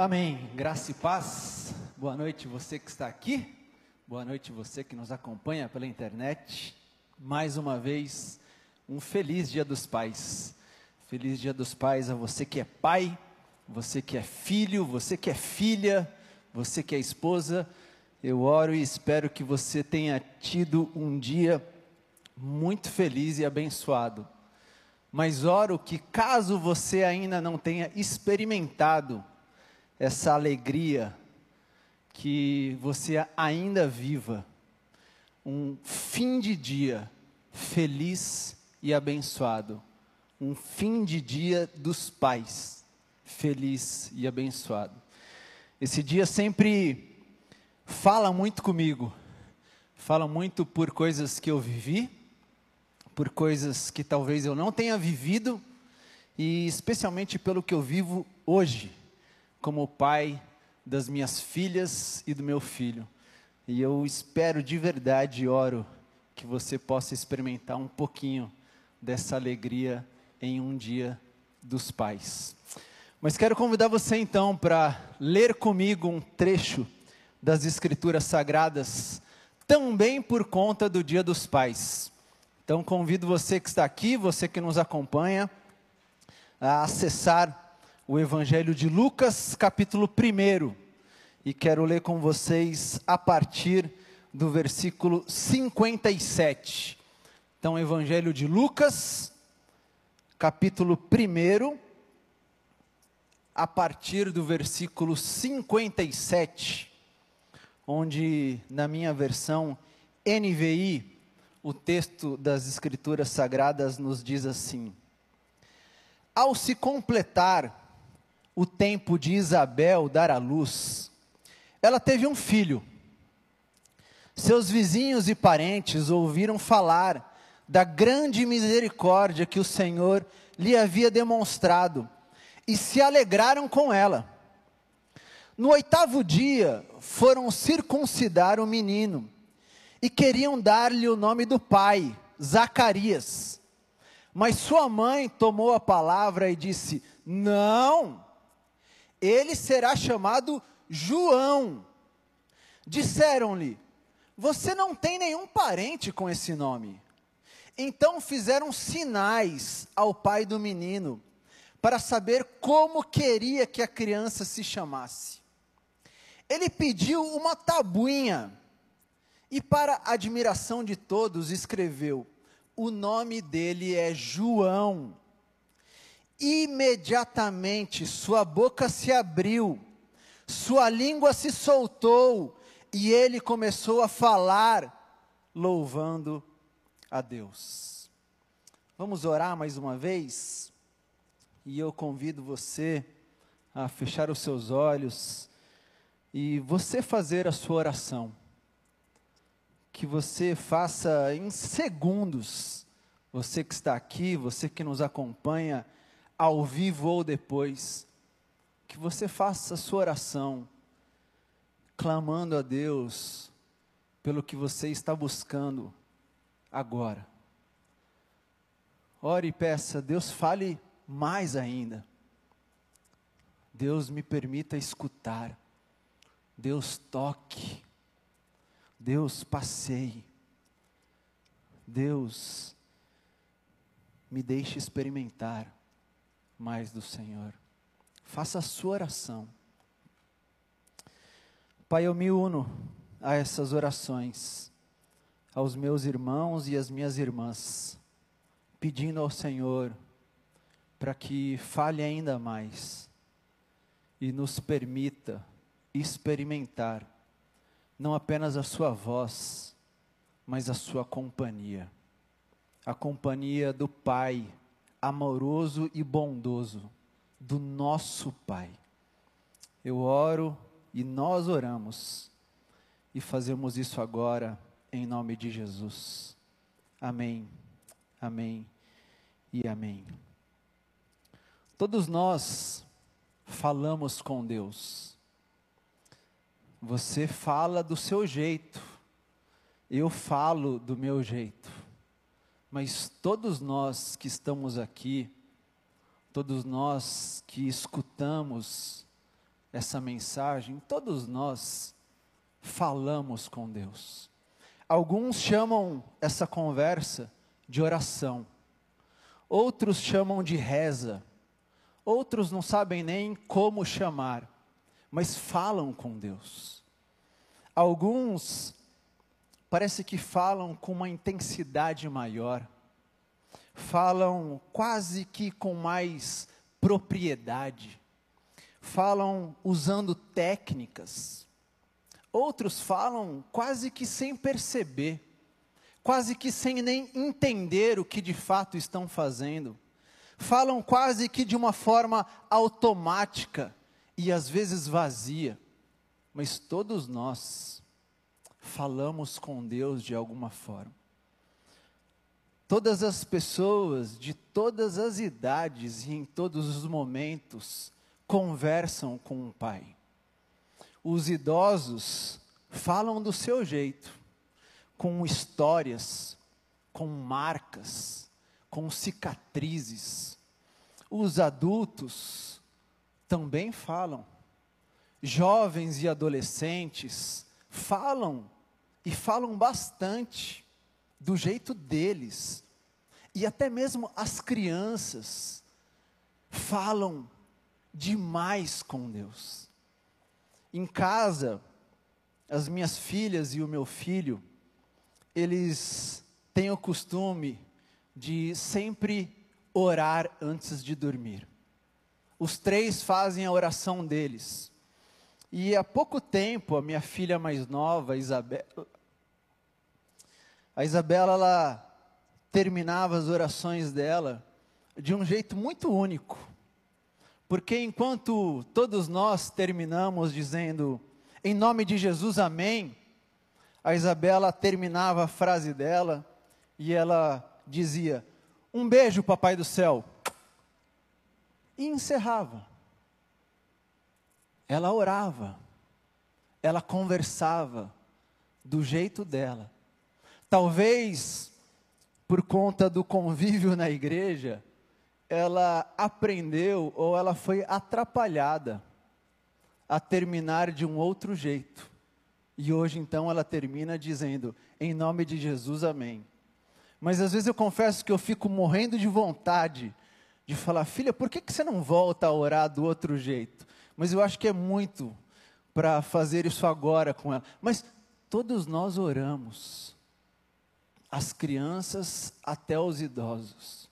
Amém. Graça e paz. Boa noite, você que está aqui. Boa noite, você que nos acompanha pela internet. Mais uma vez, um feliz Dia dos Pais. Feliz Dia dos Pais a você que é pai, você que é filho, você que é filha, você que é esposa. Eu oro e espero que você tenha tido um dia muito feliz e abençoado. Mas oro que, caso você ainda não tenha experimentado essa alegria, que você ainda viva um fim de dia feliz e abençoado. Um fim de dia dos pais feliz e abençoado. Esse dia sempre fala muito comigo, fala muito por coisas que eu vivi, por coisas que talvez eu não tenha vivido, e especialmente pelo que eu vivo hoje como pai das minhas filhas e do meu filho. E eu espero de verdade e oro que você possa experimentar um pouquinho dessa alegria em um dia dos pais. Mas quero convidar você então para ler comigo um trecho das Escrituras Sagradas, também por conta do Dia dos Pais. Então convido você que está aqui, você que nos acompanha, a acessar o Evangelho de Lucas, capítulo 1. E quero ler com vocês a partir do versículo 57. Então, Evangelho de Lucas, capítulo 1, a partir do versículo 57, onde na minha versão NVI, o texto das Escrituras Sagradas nos diz assim: Ao se completar o tempo de Isabel dar à luz, ela teve um filho. Seus vizinhos e parentes ouviram falar da grande misericórdia que o Senhor lhe havia demonstrado e se alegraram com ela. No oitavo dia, foram circuncidar o menino e queriam dar-lhe o nome do pai, Zacarias. Mas sua mãe tomou a palavra e disse: Não, ele será chamado João. Disseram-lhe: Você não tem nenhum parente com esse nome. Então fizeram sinais ao pai do menino, para saber como queria que a criança se chamasse. Ele pediu uma tabuinha e, para admiração de todos, escreveu: O nome dele é João. Imediatamente sua boca se abriu, sua língua se soltou e ele começou a falar, louvando a Deus. Vamos orar mais uma vez? E eu convido você a fechar os seus olhos e você fazer a sua oração. Que você faça em segundos, você que está aqui, você que nos acompanha ao vivo ou depois, que você faça a sua oração, clamando a Deus pelo que você está buscando agora. Ore e peça, Deus fale mais ainda. Deus me permita escutar. Deus toque. Deus passeie. Deus me deixe experimentar mais do Senhor. Faça a sua oração. Pai, eu me uno a essas orações, aos meus irmãos e às minhas irmãs, pedindo ao Senhor para que fale ainda mais e nos permita experimentar não apenas a Sua voz, mas a Sua companhia, a companhia do Pai amoroso e bondoso do nosso Pai. Eu oro e nós oramos e fazemos isso agora em nome de Jesus. Amém, amém e amém. Todos nós falamos com Deus. Você fala do seu jeito, eu falo do meu jeito. Mas todos nós que estamos aqui, todos nós que escutamos essa mensagem, todos nós falamos com Deus. Alguns chamam essa conversa de oração, outros chamam de reza, outros não sabem nem como chamar, mas falam com Deus. Alguns parece que falam com uma intensidade maior, falam quase que com mais propriedade, falam usando técnicas, outros falam quase que sem perceber, quase que sem nem entender o que de fato estão fazendo, falam quase que de uma forma automática e às vezes vazia, mas todos nós falamos com Deus de alguma forma. Todas as pessoas de todas as idades e em todos os momentos conversam com o Pai. Os idosos falam do seu jeito, com histórias, com marcas, com cicatrizes. Os adultos também falam. Jovens e adolescentes falam e falam bastante do jeito deles. E até mesmo as crianças falam demais com Deus. Em casa, as minhas filhas e o meu filho, eles têm o costume de sempre orar antes de dormir. Os três fazem a oração deles. E há pouco tempo, a minha filha mais nova, Isabela, a Isabela, ela terminava as orações dela de um jeito muito único. Porque enquanto todos nós terminamos dizendo, em nome de Jesus, amém, a Isabela terminava a frase dela e ela dizia, um beijo, papai do céu, e encerrava. Ela orava, ela conversava do jeito dela. Talvez por conta do convívio na igreja, ela aprendeu ou ela foi atrapalhada a terminar de um outro jeito. E hoje então ela termina dizendo: Em nome de Jesus, amém. Mas às vezes eu confesso que eu fico morrendo de vontade de falar, filha, por que, que você não volta a orar do outro jeito? Mas eu acho que é muito para fazer isso agora com ela. Mas todos nós oramos, as crianças até os idosos.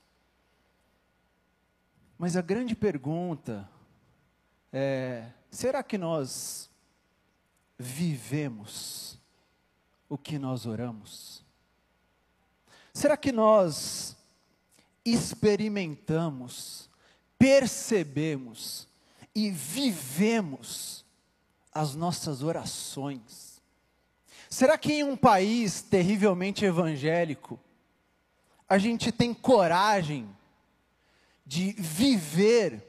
Mas a grande pergunta é: será que nós vivemos o que nós oramos? Será que nós experimentamos, percebemos e vivemos as nossas orações. Será que em um país terrivelmente evangélico, a gente tem coragem de viver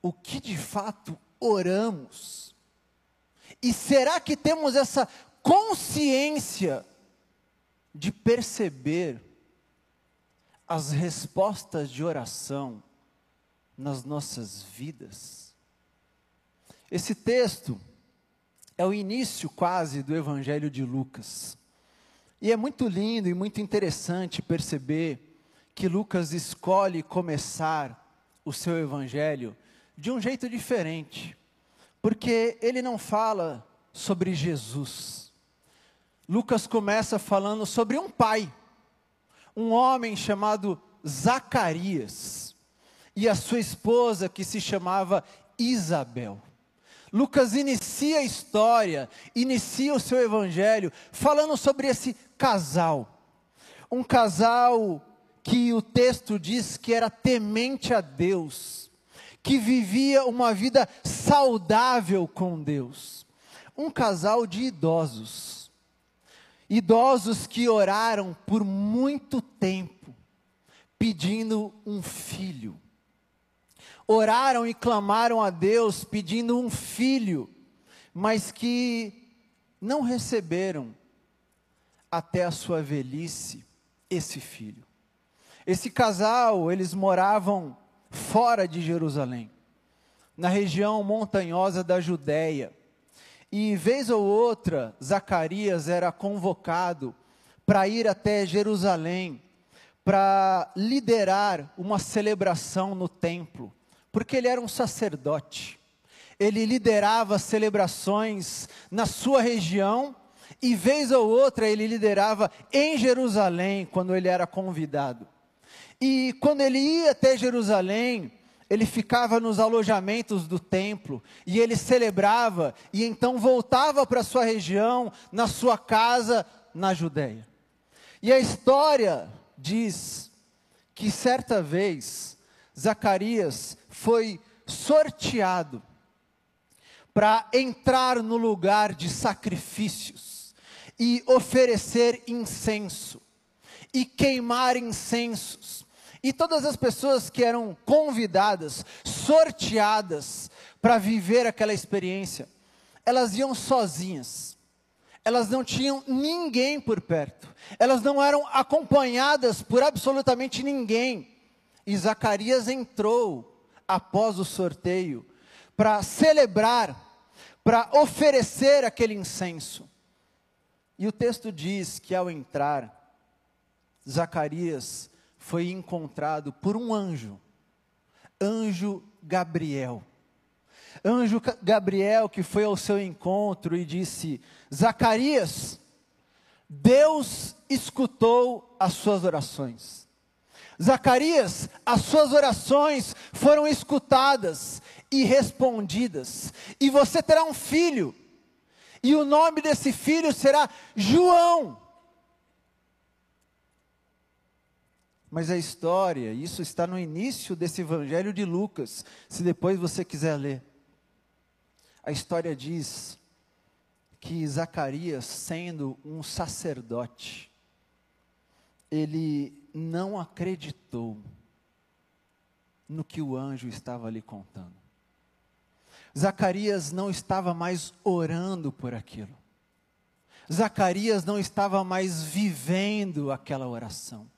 o que de fato oramos? E será que temos essa consciência de perceber as respostas de oração nas nossas vidas. Esse texto é o início quase do Evangelho de Lucas. E é muito lindo e muito interessante perceber que Lucas escolhe começar o seu Evangelho de um jeito diferente, porque ele não fala sobre Jesus. Lucas começa falando sobre um pai, um homem chamado Zacarias e a sua esposa, que se chamava Isabel. Lucas inicia a história, inicia o seu evangelho, falando sobre esse casal. Um casal que o texto diz que era temente a Deus, que vivia uma vida saudável com Deus. Um casal de idosos. Idosos que oraram por muito tempo, pedindo um filho oraram e clamaram a Deus pedindo um filho, mas que não receberam até a sua velhice esse filho. Esse casal, eles moravam fora de Jerusalém. na região montanhosa da Judéia. E vez ou outra, Zacarias era convocado para ir até Jerusalém, para liderar uma celebração no templo, porque ele era um sacerdote. Ele liderava celebrações na sua região e vez ou outra ele liderava em Jerusalém quando ele era convidado. E quando ele ia até Jerusalém, ele ficava nos alojamentos do templo e ele celebrava e então voltava para sua região, na sua casa na Judéia. E a história diz que certa vez Zacarias foi sorteado para entrar no lugar de sacrifícios e oferecer incenso e queimar incensos e todas as pessoas que eram convidadas, sorteadas para viver aquela experiência, elas iam sozinhas. Elas não tinham ninguém por perto. Elas não eram acompanhadas por absolutamente ninguém. E Zacarias entrou após o sorteio para celebrar, para oferecer aquele incenso. E o texto diz que ao entrar, Zacarias foi encontrado por um anjo, anjo Gabriel. Anjo Gabriel que foi ao seu encontro e disse: Zacarias, Deus escutou as suas orações. Zacarias, as suas orações foram escutadas e respondidas, e você terá um filho, e o nome desse filho será João. Mas a história, isso está no início desse evangelho de Lucas, se depois você quiser ler. A história diz que Zacarias, sendo um sacerdote, ele não acreditou no que o anjo estava lhe contando. Zacarias não estava mais orando por aquilo. Zacarias não estava mais vivendo aquela oração.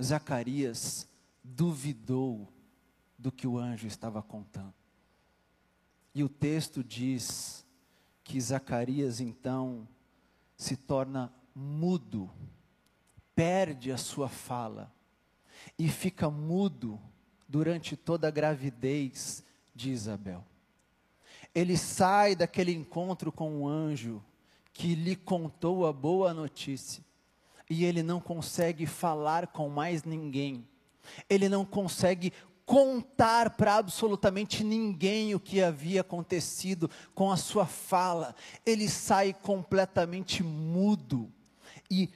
Zacarias duvidou do que o anjo estava contando. E o texto diz que Zacarias então se torna mudo, perde a sua fala e fica mudo durante toda a gravidez de Isabel. Ele sai daquele encontro com o anjo que lhe contou a boa notícia e ele não consegue falar com mais ninguém, ele não consegue contar para absolutamente ninguém o que havia acontecido com a sua fala, ele sai completamente mudo e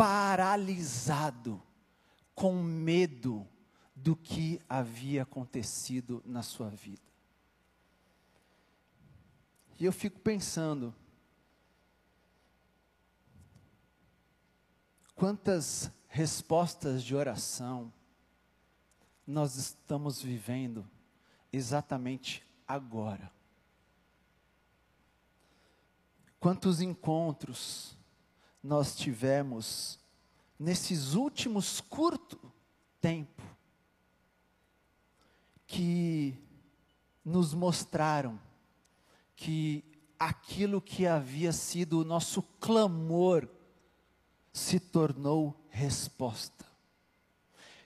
paralisado, com medo do que havia acontecido na sua vida. E eu fico pensando, Quantas respostas de oração nós estamos vivendo exatamente agora? Quantos encontros nós tivemos nesses últimos curto tempo que nos mostraram que aquilo que havia sido o nosso clamor se tornou resposta.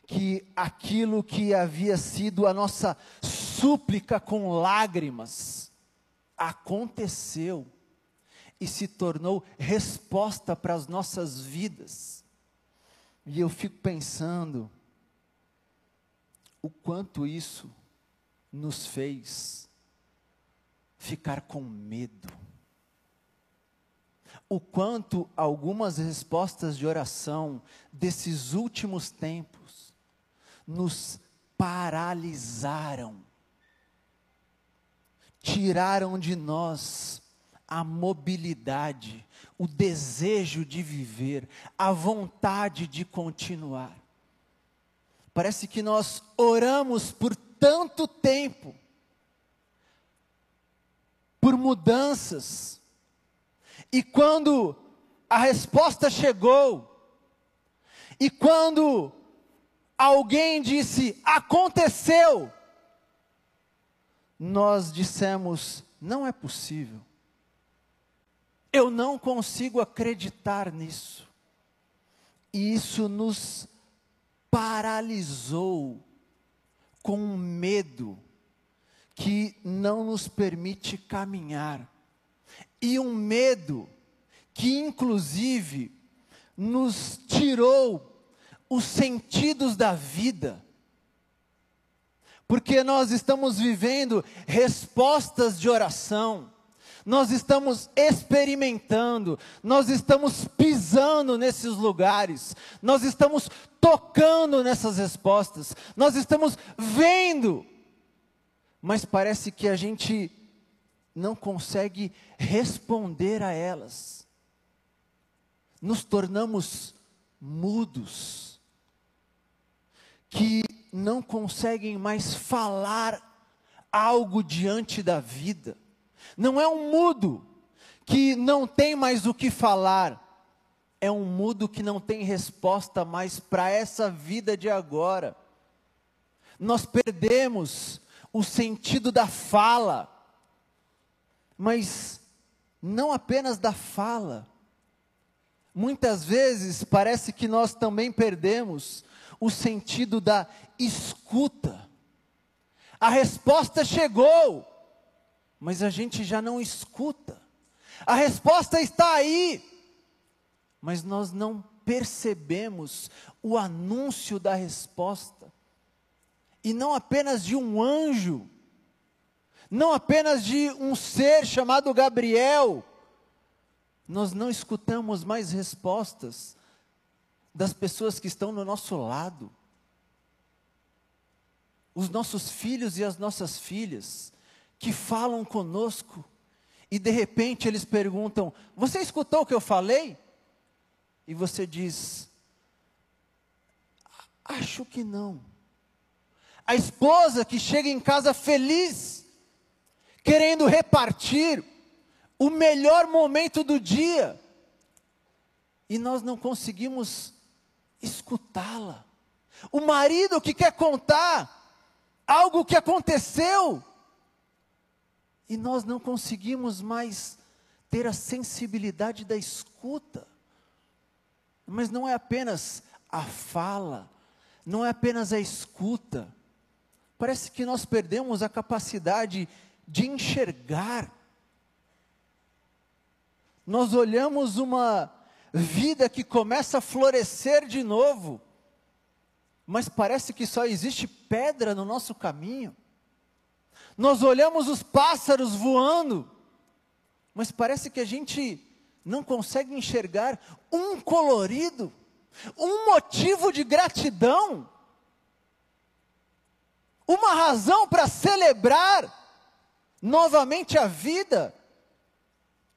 Que aquilo que havia sido a nossa súplica com lágrimas aconteceu e se tornou resposta para as nossas vidas. E eu fico pensando o quanto isso nos fez ficar com medo o quanto algumas respostas de oração desses últimos tempos nos paralisaram, tiraram de nós a mobilidade, o desejo de viver, a vontade de continuar. Parece que nós oramos por tanto tempo, por mudanças, e quando a resposta chegou, e quando alguém disse, aconteceu, nós dissemos: não é possível. Eu não consigo acreditar nisso. E isso nos paralisou com um medo que não nos permite caminhar. E um medo que, inclusive, nos tirou os sentidos da vida. Porque nós estamos vivendo respostas de oração, nós estamos experimentando, nós estamos pisando nesses lugares, nós estamos tocando nessas respostas, nós estamos vendo, mas parece que a gente não consegue responder a elas. Nos tornamos mudos, que não conseguem mais falar algo diante da vida. Não é um mudo que não tem mais o que falar, é um mudo que não tem resposta mais para essa vida de agora. Nós perdemos o sentido da fala, mas não apenas da fala. Muitas vezes parece que nós também perdemos o sentido da escuta. A resposta chegou, mas a gente já não escuta. A resposta está aí, mas nós não percebemos o anúncio da resposta. E não apenas de um anjo, não apenas de um ser chamado Gabriel, nós não escutamos mais respostas das pessoas que estão no nosso lado. Os nossos filhos e as nossas filhas que falam conosco e de repente eles perguntam: Você escutou o que eu falei? E você diz: Acho que não. A esposa que chega em casa feliz, querendo repartir o melhor momento do dia, e nós não conseguimos escutá-la. O marido que quer contar algo que aconteceu, e nós não conseguimos mais ter a sensibilidade da escuta. Mas não é apenas a fala, não é apenas a escuta. Parece que nós perdemos a capacidade de enxergar. Nós olhamos uma vida que começa a florescer de novo, mas parece que só existe pedra no nosso caminho. Nós olhamos os pássaros voando, mas parece que a gente não consegue enxergar um colorido, um motivo de gratidão, uma razão para celebrar novamente a vida.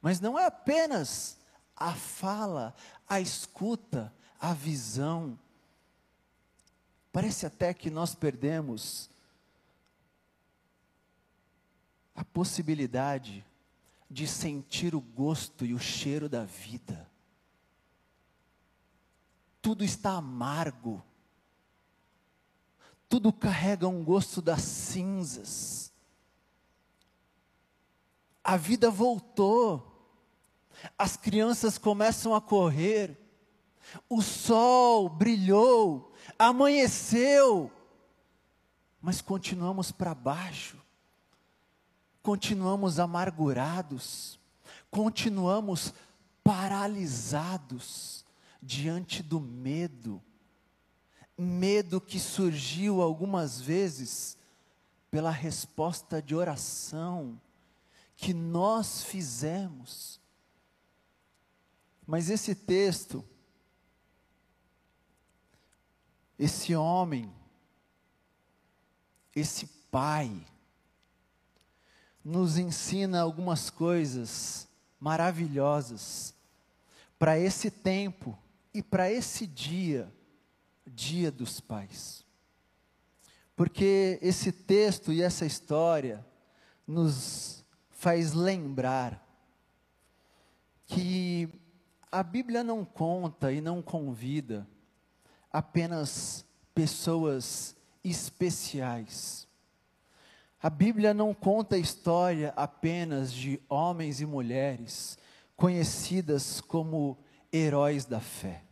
Mas não é apenas a fala, a escuta, a visão. Parece até que nós perdemos a possibilidade de sentir o gosto e o cheiro da vida. Tudo está amargo. Tudo carrega um gosto das cinzas. A vida voltou as crianças começam a correr, o sol brilhou, amanheceu, mas continuamos para baixo, continuamos amargurados, continuamos paralisados diante do medo, medo que surgiu algumas vezes pela resposta de oração que nós fizemos. Mas esse texto, esse homem, esse pai, nos ensina algumas coisas maravilhosas para esse tempo e para esse dia, dia dos pais. Porque esse texto e essa história nos faz lembrar que a Bíblia não conta e não convida apenas pessoas especiais. A Bíblia não conta a história apenas de homens e mulheres conhecidas como heróis da fé.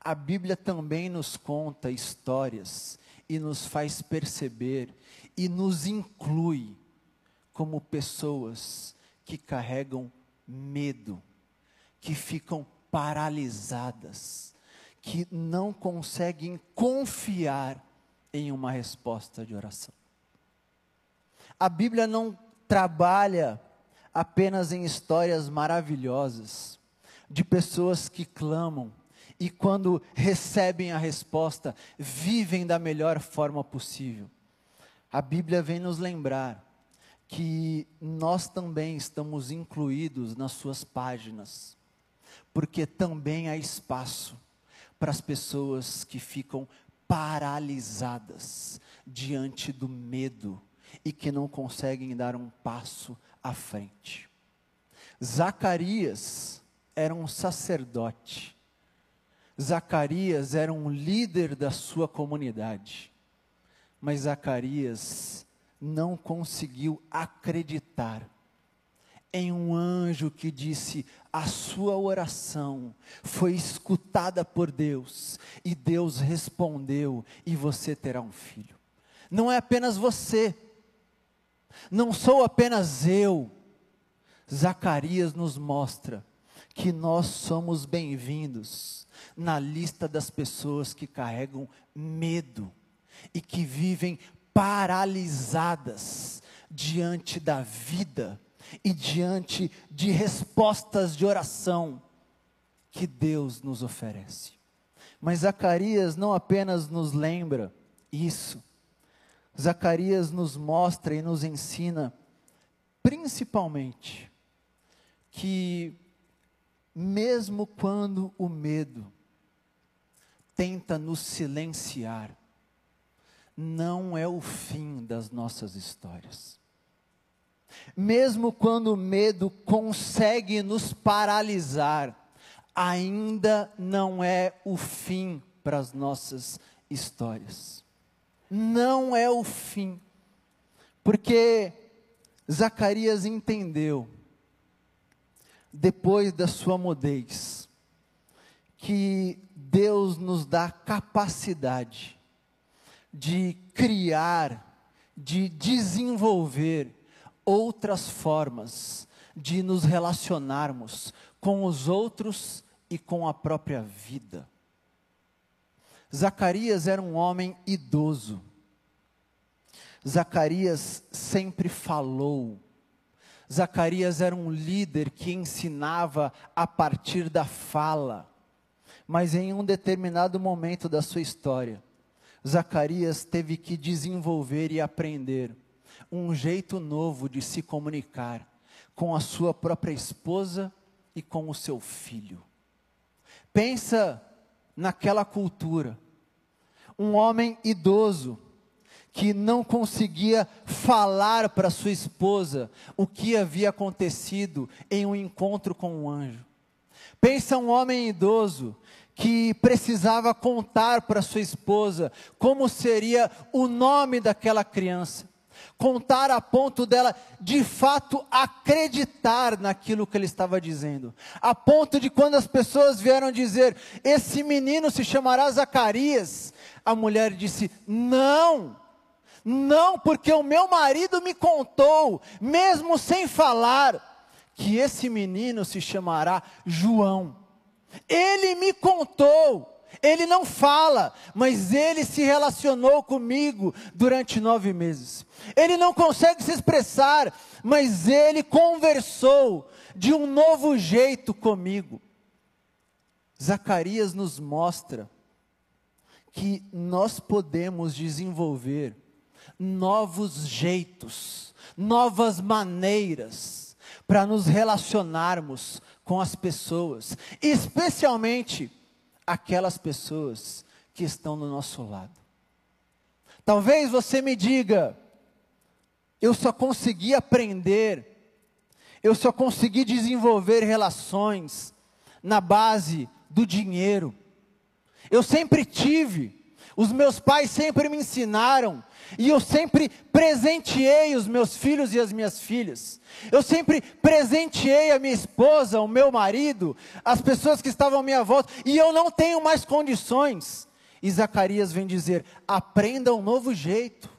A Bíblia também nos conta histórias e nos faz perceber e nos inclui como pessoas que carregam medo, que ficam paralisadas, que não conseguem confiar em uma resposta de oração. A Bíblia não trabalha apenas em histórias maravilhosas de pessoas que clamam e quando recebem a resposta, vivem da melhor forma possível. A Bíblia vem nos lembrar que nós também estamos incluídos nas suas páginas, porque também há espaço para as pessoas que ficam paralisadas diante do medo e que não conseguem dar um passo à frente. Zacarias era um sacerdote. Zacarias era um líder da sua comunidade. Mas Zacarias não conseguiu acreditar em um anjo que disse: a sua oração foi escutada por Deus, e Deus respondeu, e você terá um filho. Não é apenas você, não sou apenas eu. Zacarias nos mostra que nós somos bem-vindos na lista das pessoas que carregam medo e que vivem paralisadas diante da vida e diante de respostas de oração que Deus nos oferece. Mas Zacarias não apenas nos lembra isso, Zacarias nos mostra e nos ensina, principalmente, que mesmo quando o medo tenta nos silenciar, não é o fim das nossas histórias. Mesmo quando o medo consegue nos paralisar, ainda não é o fim para as nossas histórias. Não é o fim. Porque Zacarias entendeu, depois da sua mudez, que Deus nos dá capacidade de criar, de desenvolver outras formas de nos relacionarmos com os outros e com a própria vida. Zacarias era um homem idoso. Zacarias sempre falou. Zacarias era um líder que ensinava a partir da fala. Mas em um determinado momento da sua história, Zacarias teve que desenvolver e aprender um jeito novo de se comunicar com a sua própria esposa e com o seu filho. Pensa naquela cultura. Um homem idoso que não conseguia falar para sua esposa o que havia acontecido em um encontro com um anjo. Pensa um homem idoso que precisava contar para sua esposa como seria o nome daquela criança. Contar a ponto dela de fato acreditar naquilo que ele estava dizendo. A ponto de quando as pessoas vieram dizer: Esse menino se chamará Zacarias. A mulher disse: Não, não, porque o meu marido me contou, mesmo sem falar, que esse menino se chamará João. Ele me. Ele não fala, mas ele se relacionou comigo durante nove meses. Ele não consegue se expressar, mas ele conversou de um novo jeito comigo. Zacarias nos mostra que nós podemos desenvolver novos jeitos, novas maneiras para nos relacionarmos com as pessoas, especialmente aquelas pessoas que estão do nosso lado. Talvez você me diga, eu só consegui aprender, eu só consegui desenvolver relações na base do dinheiro. Eu sempre tive Os meus pais sempre me ensinaram, e eu sempre presenteei os meus filhos e as minhas filhas. Eu sempre presenteei a minha esposa, o meu marido, as pessoas que estavam à minha volta, e eu não tenho mais condições. E Zacarias vem dizer: aprenda um novo jeito,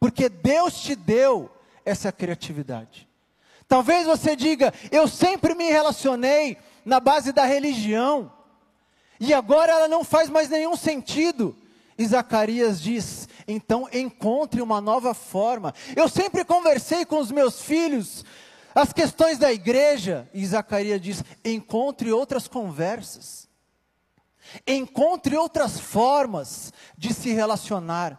porque Deus te deu essa criatividade. Talvez você diga: eu sempre me relacionei na base da religião, e agora ela não faz mais nenhum sentido. E Zacarias diz: então encontre uma nova forma. Eu sempre conversei com os meus filhos as questões da igreja, e Zacarias diz: encontre outras conversas, encontre outras formas de se relacionar,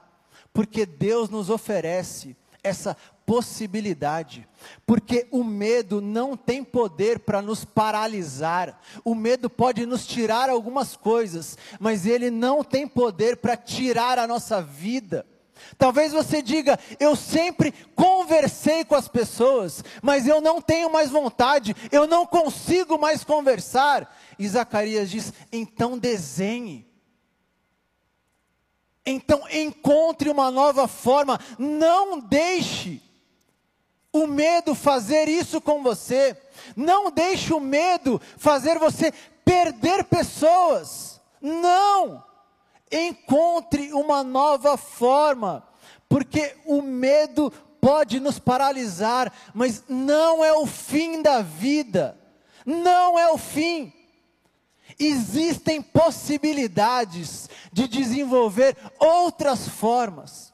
porque Deus nos oferece essa possibilidade, porque o medo não tem poder para nos paralisar, o medo pode nos tirar algumas coisas, mas ele não tem poder para tirar a nossa vida. Talvez você diga, eu sempre conversei com as pessoas, mas eu não tenho mais vontade, eu não consigo mais conversar. E Zacarias diz: então desenhe. Então encontre uma nova forma, não deixe o medo fazer isso com você. Não deixe o medo fazer você perder pessoas. Não! Encontre uma nova forma, porque o medo pode nos paralisar, mas não é o fim da vida. Não é o fim. Existem possibilidades de desenvolver outras formas.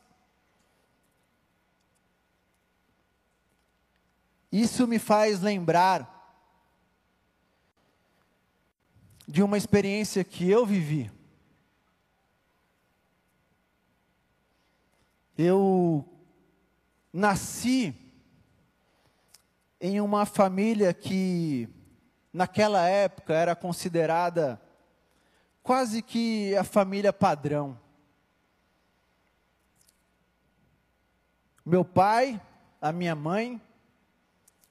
Isso me faz lembrar de uma experiência que eu vivi. Eu nasci em uma família que, naquela época, era considerada quase que a família padrão. Meu pai, a minha mãe,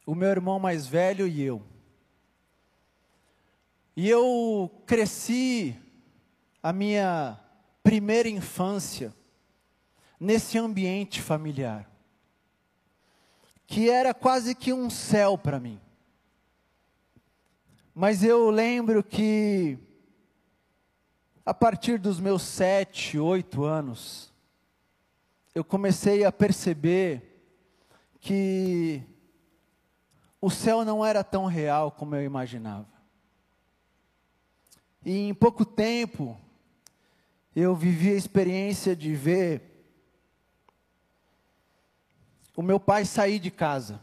o meu irmão mais velho e eu. E eu cresci a minha primeira infância nesse ambiente familiar, que era quase que um céu para mim. Mas eu lembro que, a partir dos meus sete, oito anos, eu comecei a perceber que o céu não era tão real como eu imaginava. E em pouco tempo, eu vivi a experiência de ver o meu pai sair de casa.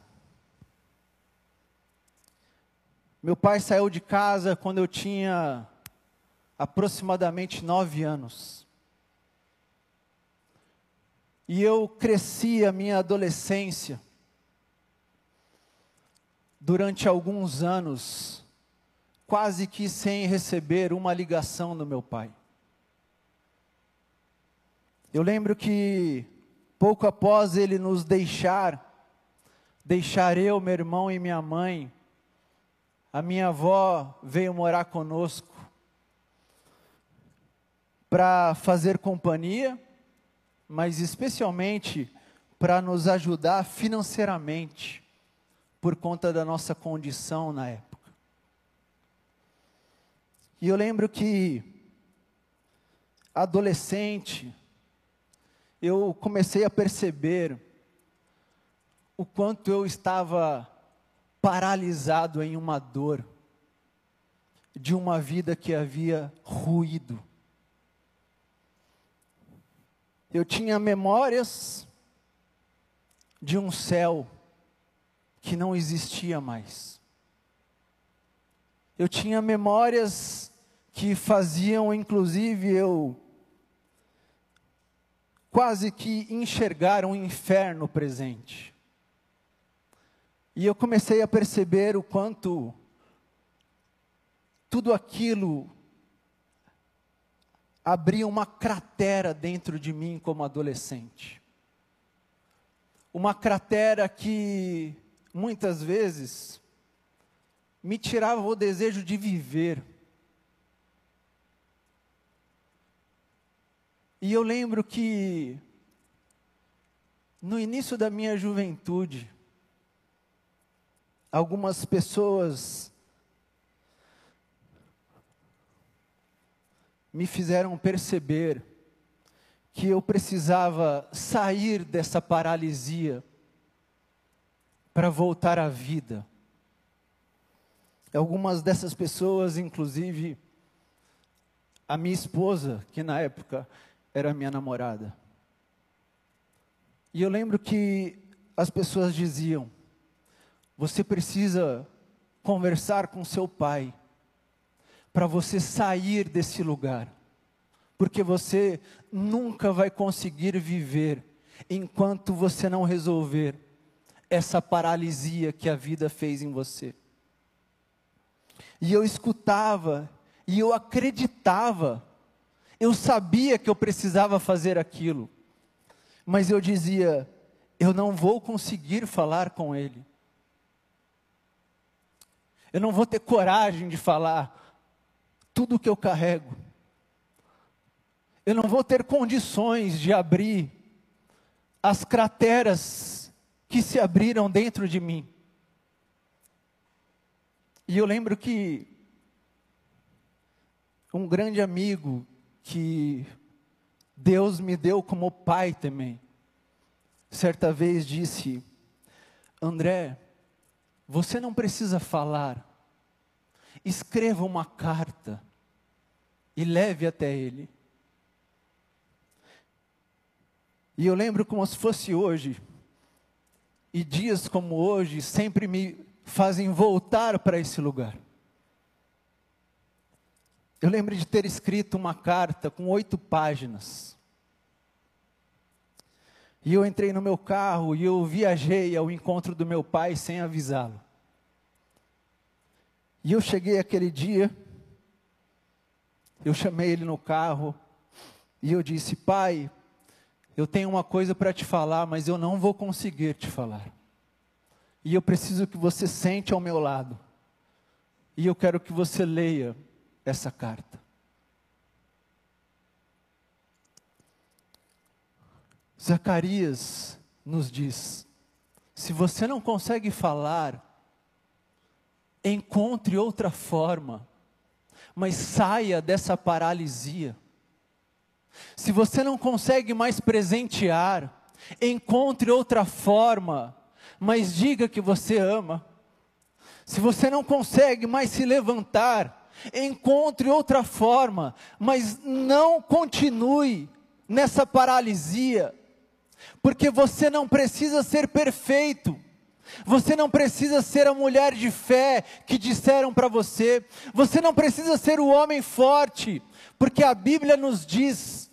Meu pai saiu de casa quando eu tinha aproximadamente nove anos. E eu cresci a minha adolescência durante alguns anos, quase que sem receber uma ligação do meu pai. Eu lembro que, pouco após ele nos deixar, deixar eu, meu irmão e minha mãe, a minha avó veio morar conosco para fazer companhia, mas especialmente para nos ajudar financeiramente por conta da nossa condição na época. E eu lembro que, adolescente, eu comecei a perceber o quanto eu estava paralisado em uma dor de uma vida que havia ruído. Eu tinha memórias de um céu que não existia mais. Eu tinha memórias que faziam, inclusive, eu quase que enxergar um inferno presente. E eu comecei a perceber o quanto tudo aquilo abria uma cratera dentro de mim como adolescente. Uma cratera que muitas vezes, me tirava o desejo de viver. E eu lembro que no início da minha juventude, algumas pessoas me fizeram perceber que eu precisava sair dessa paralisia para voltar à vida. Algumas dessas pessoas, inclusive, a minha esposa, que na época era minha namorada. E eu lembro que as pessoas diziam: você precisa conversar com seu pai para você sair desse lugar, porque você nunca vai conseguir viver enquanto você não resolver essa paralisia que a vida fez em você. E eu escutava, e eu acreditava, eu sabia que eu precisava fazer aquilo, mas eu dizia: eu não vou conseguir falar com ele. Eu não vou ter coragem de falar tudo o que eu carrego. Eu não vou ter condições de abrir as crateras que se abriram dentro de mim. E eu lembro que um grande amigo que Deus me deu como pai também, certa vez disse: André, você não precisa falar, escreva uma carta e leve até ele. E eu lembro como se fosse hoje, e dias como hoje sempre me fazem voltar para esse lugar. Eu lembro de ter escrito uma carta com oito páginas. E eu entrei no meu carro e eu viajei ao encontro do meu pai sem avisá-lo. E eu cheguei aquele dia, eu chamei ele no carro e eu disse: Pai, eu tenho uma coisa para te falar, mas eu não vou conseguir te falar. E eu preciso que você sente ao meu lado. E eu quero que você leia essa carta. Zacarias nos diz: se você não consegue falar, encontre outra forma, mas saia dessa paralisia. Se você não consegue mais presentear, encontre outra forma, mas diga que você ama. Se você não consegue mais se levantar, encontre outra forma, mas não continue nessa paralisia, porque você não precisa ser perfeito. Você não precisa ser a mulher de fé que disseram para você. Você não precisa ser o homem forte, porque a Bíblia nos diz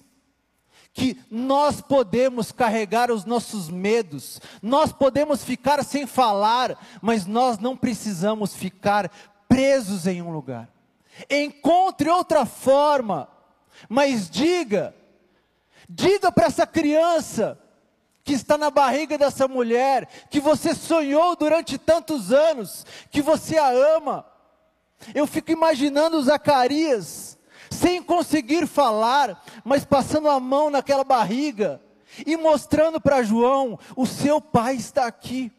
que nós podemos carregar os nossos medos, nós podemos ficar sem falar, mas nós não precisamos ficar presos em um lugar. Encontre outra forma, mas diga, diga para essa criança que está na barriga dessa mulher, que você sonhou durante tantos anos, que você a ama. Eu fico imaginando Zacarias, sem conseguir falar, mas passando a mão naquela barriga e mostrando para João: o seu pai está aqui.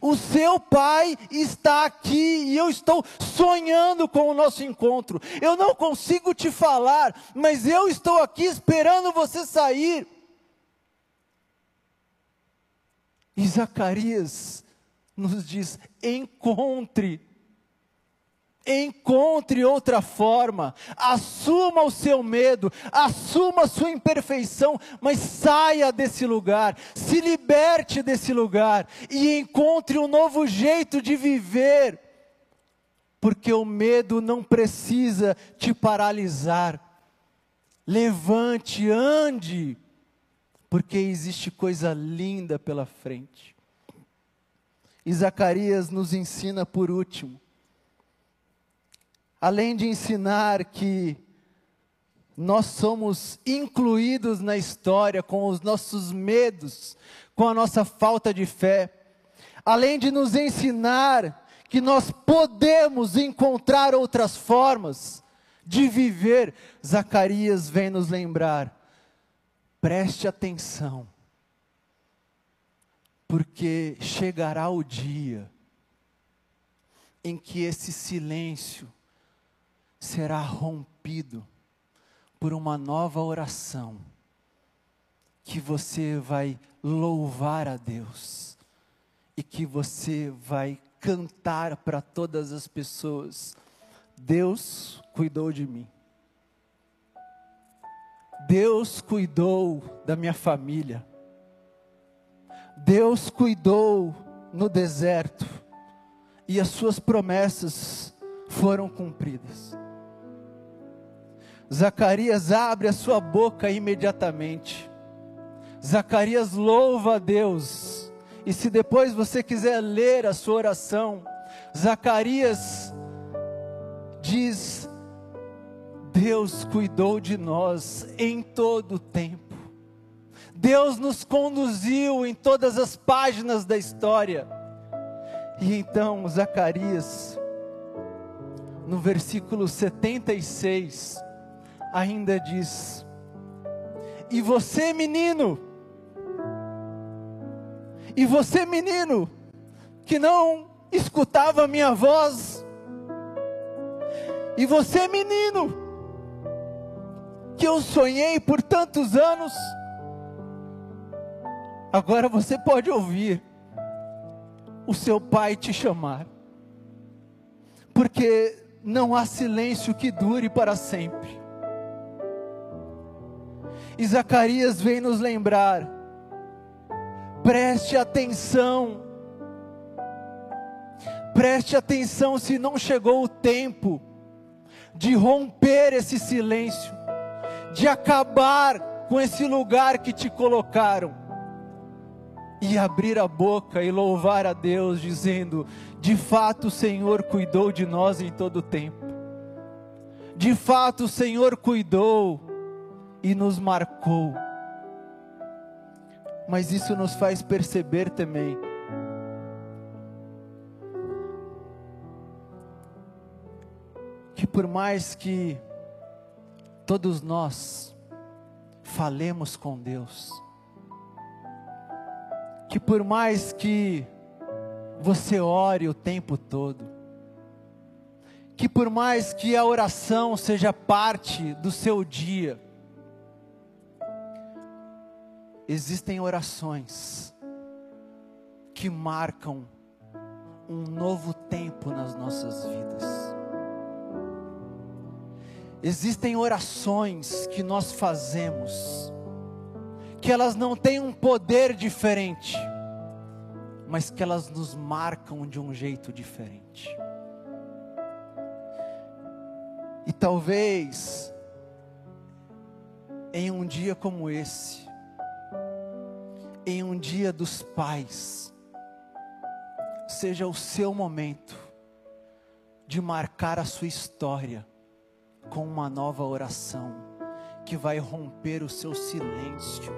O seu pai está aqui e eu estou sonhando com o nosso encontro. Eu não consigo te falar, mas eu estou aqui esperando você sair. E Zacarias nos diz: encontre Encontre outra forma, assuma o seu medo, assuma a sua imperfeição, mas saia desse lugar, se liberte desse lugar e encontre um novo jeito de viver, porque o medo não precisa te paralisar. Levante, ande, porque existe coisa linda pela frente. E Zacarias nos ensina por último além de ensinar que nós somos incluídos na história com os nossos medos, com a nossa falta de fé, além de nos ensinar que nós podemos encontrar outras formas de viver, Zacarias vem nos lembrar Preste atenção, porque chegará o dia em que esse silêncio será rompido por uma nova oração, que você vai louvar a Deus e que você vai cantar para todas as pessoas: Deus cuidou de mim. Deus cuidou da minha família. Deus cuidou no deserto e as suas promessas foram cumpridas. Zacarias abre a sua boca imediatamente. Zacarias louva a Deus. E se depois você quiser ler a sua oração, Zacarias diz: Deus cuidou de nós em todo o tempo. Deus nos conduziu em todas as páginas da história. E então Zacarias, no versículo 76, ainda diz: E você, menino, e você, menino, que não escutava a minha voz, e você, menino, que eu sonhei por tantos anos, agora você pode ouvir o seu pai te chamar, porque não há silêncio que dure para sempre. E Zacarias vem nos lembrar, preste atenção, preste atenção se não chegou o tempo de romper esse silêncio, de acabar com esse lugar que te colocaram e abrir a boca e louvar a Deus, dizendo: de fato o Senhor cuidou de nós em todo o tempo, de fato o Senhor cuidou e nos marcou. Mas isso nos faz perceber também que por mais que todos nós falemos com Deus, que por mais que você ore o tempo todo, que por mais que a oração seja parte do seu dia, existem orações que marcam um novo tempo nas nossas vidas. Existem orações que nós fazemos, que elas não têm um poder diferente, mas que elas nos marcam de um jeito diferente. E talvez, em um dia como esse, em um dia dos pais, seja o seu momento de marcar a sua história com uma nova oração que vai romper o seu silêncio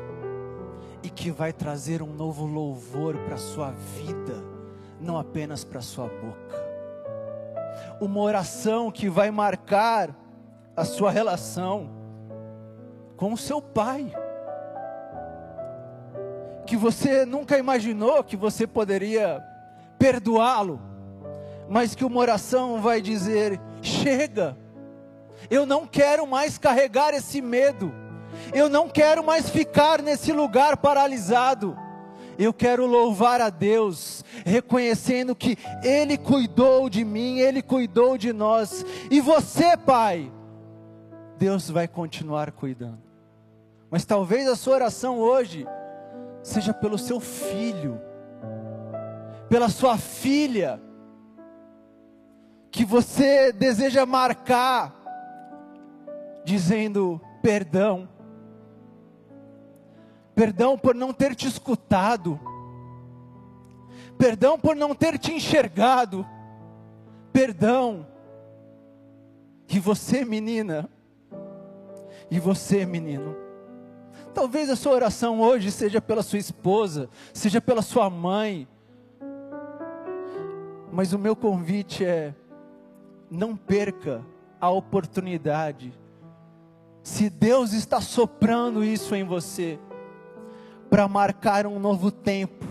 e que vai trazer um novo louvor para a sua vida, não apenas para a sua boca. Uma oração que vai marcar a sua relação com o seu pai. Que você nunca imaginou que você poderia perdoá-lo, mas que uma oração vai dizer: chega, eu não quero mais carregar esse medo. Eu não quero mais ficar nesse lugar paralisado. Eu quero louvar a Deus, reconhecendo que Ele cuidou de mim, Ele cuidou de nós. E você, Pai, Deus vai continuar cuidando. Mas talvez a sua oração hoje seja pelo seu filho, pela sua filha, que você deseja marcar dizendo perdão. Perdão por não ter te escutado. Perdão por não ter te enxergado. Perdão. E você, menina, e você, menino, talvez a sua oração hoje seja pela sua esposa, seja pela sua mãe, mas o meu convite é: não perca a oportunidade se Deus está soprando isso em você, para marcar um novo tempo,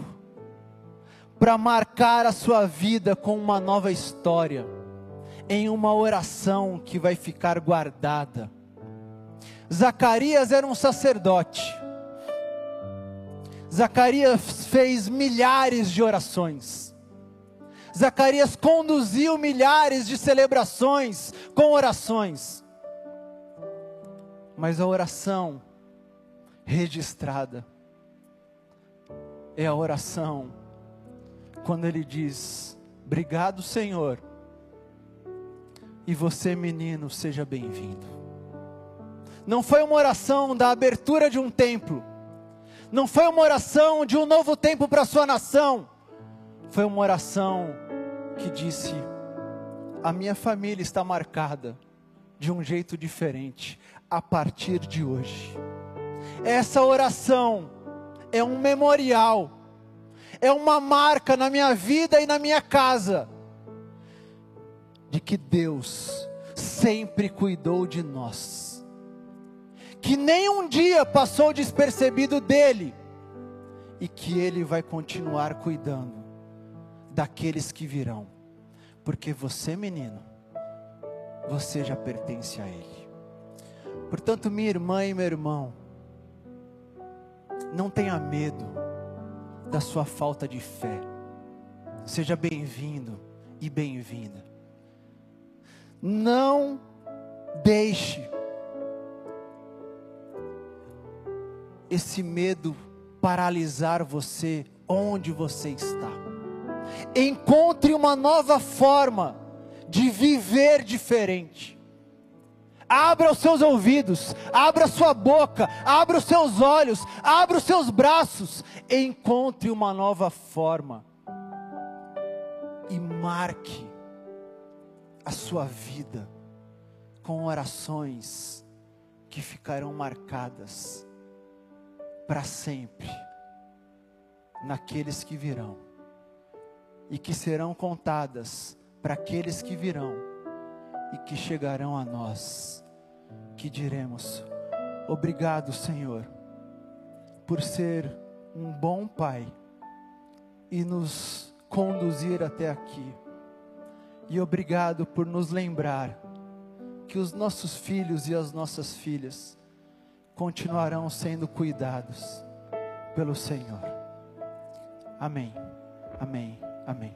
para marcar a sua vida com uma nova história, em uma oração que vai ficar guardada. Zacarias era um sacerdote. Zacarias fez milhares de orações. Zacarias conduziu milhares de celebrações com orações. Mas a oração registrada é a oração quando ele diz: Obrigado, Senhor, e você, menino, seja bem-vindo. Não foi uma oração da abertura de um templo, não foi uma oração de um novo tempo para a sua nação, foi uma oração que disse: A minha família está marcada de um jeito diferente a partir de hoje. Essa oração é um memorial, é uma marca na minha vida e na minha casa, de que Deus sempre cuidou de nós, que nem um dia passou despercebido dele, e que ele vai continuar cuidando daqueles que virão, porque você, menino, você já pertence a ele. Portanto, minha irmã e meu irmão, não tenha medo da sua falta de fé. Seja bem-vindo e bem-vinda. Não deixe esse medo paralisar você onde você está. Encontre uma nova forma de viver diferente. Abra os seus ouvidos, abra sua boca, abra os seus olhos, abra os seus braços, encontre uma nova forma e marque a sua vida com orações que ficarão marcadas para sempre naqueles que virão e que serão contadas para aqueles que virão e que chegarão a nós que diremos: Obrigado, Senhor, por ser um bom Pai e nos conduzir até aqui. E obrigado por nos lembrar que os nossos filhos e as nossas filhas continuarão sendo cuidados pelo Senhor. Amém. Amém. Amém.